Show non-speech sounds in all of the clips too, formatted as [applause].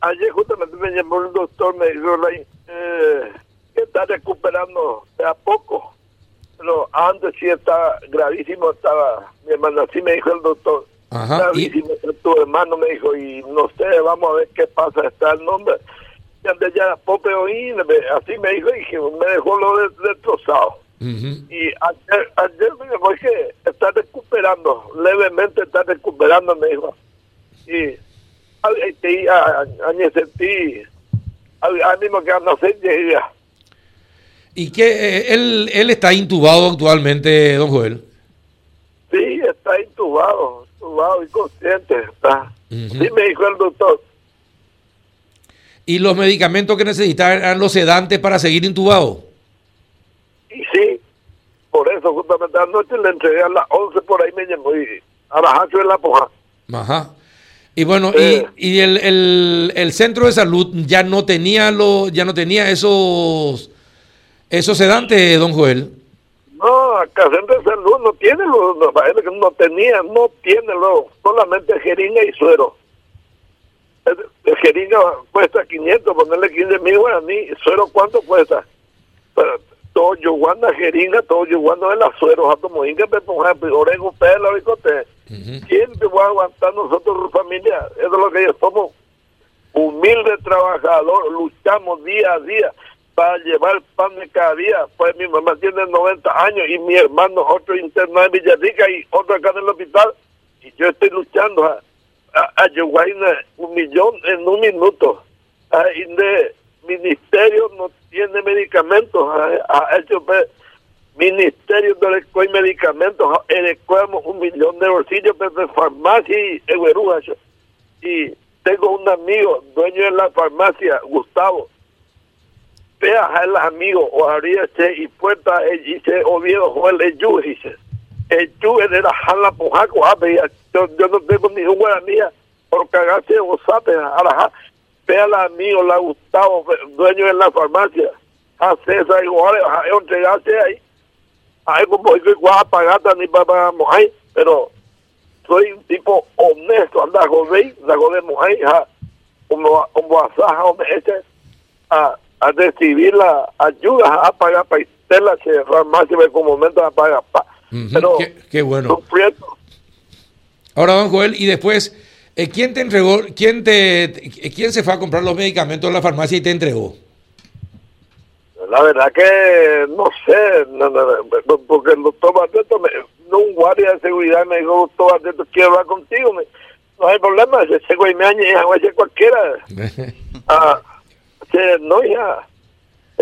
ayer justamente me llamó el doctor, me dijo eh, que está recuperando de a poco. Pero antes sí está gravísimo, estaba mi hermano, así me dijo el doctor. gravísimo, tu hermano me dijo, y no sé, vamos a ver qué pasa, está el nombre. Y antes ya Pope oí, así me dijo, y me dejó lo destrozado. Y ayer, ayer me dijo que está recuperando, levemente está recuperando, me dijo. Y te a sentí al mismo que ¿Y que eh, él, él está intubado actualmente, don Joel? Sí, está intubado, intubado y consciente está. Sí me dijo el doctor. ¿Y los medicamentos que necesita eran los sedantes para seguir intubado? Y sí, por eso justamente anoche le entregué a las 11 por ahí me llamó y a las 8 en la poja. Ajá. Y bueno, y, y el, el, el, centro de salud ya no tenía lo, ya no tenía esos esos sedantes, don Joel. No, acá el centro de salud no tiene los, no, no tenía, no tiene lo, solamente jeringa y suero. El, jeringa cuesta 500, ponerle 15 mil guaraní, suero cuánto cuesta. Yo guarda jeringa, todo yo guardo el suero, como inga, por ejemplo, orengo, pelo, y cote Siempre voy a aguantar nosotros, familia. Eso es lo que yo somos. Humildes trabajadores, luchamos día a día para llevar pan de cada día. Pues mi mamá tiene 90 años y mi hermano otro interno en Villarrica y otro acá en el hospital. Y yo estoy luchando a, a, un millón en un minuto. A, de ministerio no tiene medicamentos. A, hecho pues, Ministerio de y Medicamentos, adecuamos un millón de bolsillos de farmacia y Y tengo un amigo, dueño de la farmacia, Gustavo. Vea a los amigos, o abrirse y puerta, y dice, Oviedo, Joel, el yu, dice. El yu de la jala pojaco, yo, yo no tengo ni un guaranía por cagarse o sabe, a Vea al amigo, la Gustavo, dueño de la farmacia. A César, igual, a entregarse ahí ay como digo igual pagata ni para mujer pero soy un tipo honesto anda joder la de mujer como como asaja este a a recibir la ayuda a pagar para la farmacia como momento a pagar pa. pero qué, bueno ahora don Joel y después eh, ¿quién te entregó quién te quién se fue a comprar los medicamentos en la farmacia y te entregó la verdad que no sé, porque el doctor Barreto, no un guardia de seguridad me dijo, doctor Barreto, quiero hablar contigo. no hay problema, ese güey me añeja, ser cualquiera. [laughs] ah, no, ya.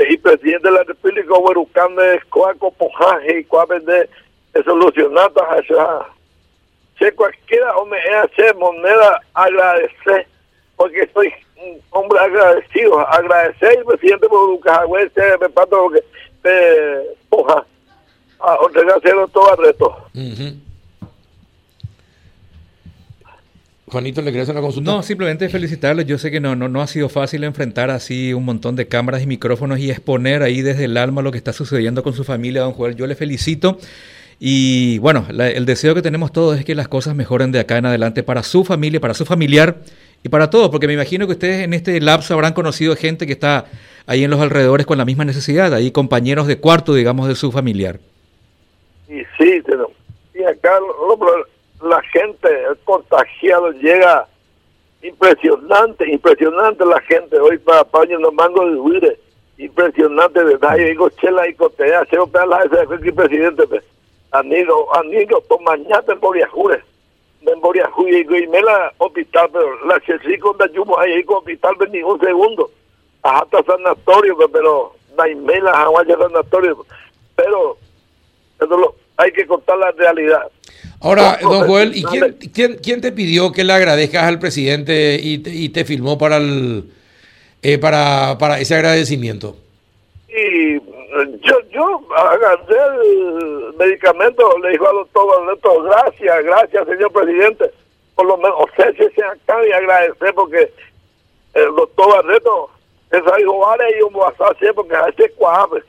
Y presidente de la República, Huerucame, Coaco, Pojaje, y Coape de solucionar esa. Si cualquiera, hombre, es hacer moneda, agradecer, porque soy un hombre agradecido, agradecer al presidente por Lucas se me pato que me poja a entregárselo todo al resto. Juanito, ¿le querías una consulta? No, simplemente felicitarle. Yo sé que no, no, no ha sido fácil enfrentar así un montón de cámaras y micrófonos y exponer ahí desde el alma lo que está sucediendo con su familia, don Joel. Yo le felicito. Y bueno, el deseo que tenemos todos es que las cosas mejoren de acá en adelante para su familia, para su familiar y para todos, porque me imagino que ustedes en este lapso habrán conocido gente que está ahí en los alrededores con la misma necesidad, ahí compañeros de cuarto, digamos, de su familiar. Y sí, y acá la gente, el contagiado llega impresionante, impresionante la gente. Hoy para Paño los mangos de huire, impresionante, ¿verdad? Yo digo, chela y cotea, se la ese presidente, amigo, amigo, tomañate en Boriajure memoria juya y me la hospital, pero la Chelsea con Yumo ahí con hospital ni un segundo. Hasta sanatorio, pero Naimela, Hawaii sanatorio. Pero eso lo, hay que contar la realidad. Ahora, don Joel, ¿y quién, quién, quién te pidió que le agradezcas al presidente y te, y te filmó para el eh, para, para ese agradecimiento? Y yo, agarré el medicamento, le dijo al doctor Alberto, gracias, gracias señor presidente, por lo menos, o sea, si se acaba y agradecer porque el doctor Barreto, eso dijo, vale, yo voy a hacer porque a ese cuadre,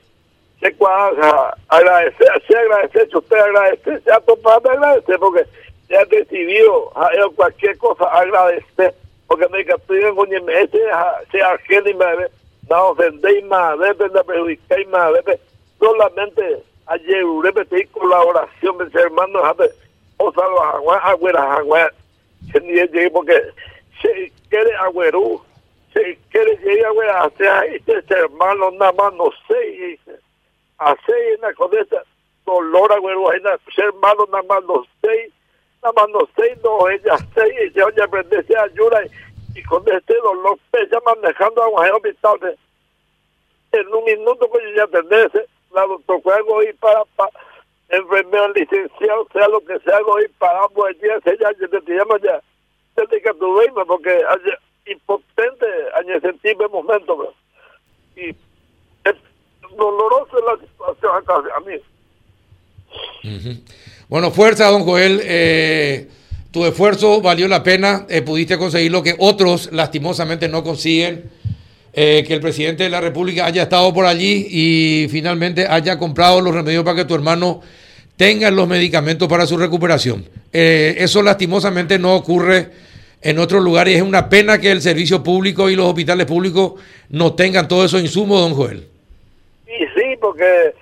se cuadre, agradecer, si agradecer, usted agradecer, se ha topado de agradecer porque se ha decidido cualquier cosa agradecer, porque me castigan con ese se ajena y me no ofendéis más, debe de perjudicar más, debe solamente ayer repetir colaboración, mis hermanos, o sea, los aguas, agüeras, aguas, porque se quiere agüerú, se quiere llegar a sea este hermano nada más no sé, hace una cosa dolor agüero, hermano nada más no sé, nada más no sé, no, ella sé, se oye aprender, se ayuda, y, con este dolor, ella manejando a un hospital, en un minuto que yo ya atenderse, la juego y para, para enfermero licenciado, sea lo que sea, y para ambos días, ella ya te llama ya, desde que tú porque impotente en ese momento, y es doloroso la situación acá a mí. Bueno, fuerza, don Joel. Eh, tu esfuerzo valió la pena. Eh, pudiste conseguir lo que otros lastimosamente no consiguen. Eh, que el presidente de la República haya estado por allí y finalmente haya comprado los remedios para que tu hermano tenga los medicamentos para su recuperación. eso lastimosamente no ocurre en otros lugares. Es una pena que el servicio público y los hospitales públicos no tengan todo eso insumos, don Joel. Sí, sí, porque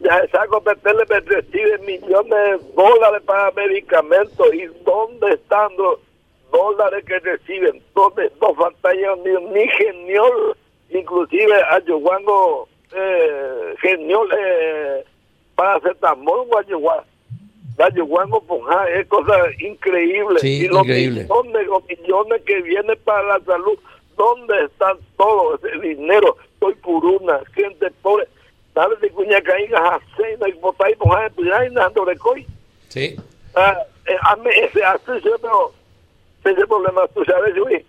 ya saco le recibe millones de dólares para medicamentos y dónde están los dólares que reciben, dónde no falta ni, ni geniol, inclusive ayuguando eh, geniol eh, para hacer tambor o Guango Ponja es cosa increíble. y los millones, los millones que vienen para la salud, ¿dónde están todos ese dinero? Soy puruna, gente pobre. ¿Sabes de cuña caiga y botáis Ponja nando de coi? Sí. Ah, eh, a ese así, pero ese problema, tú sabes, Luis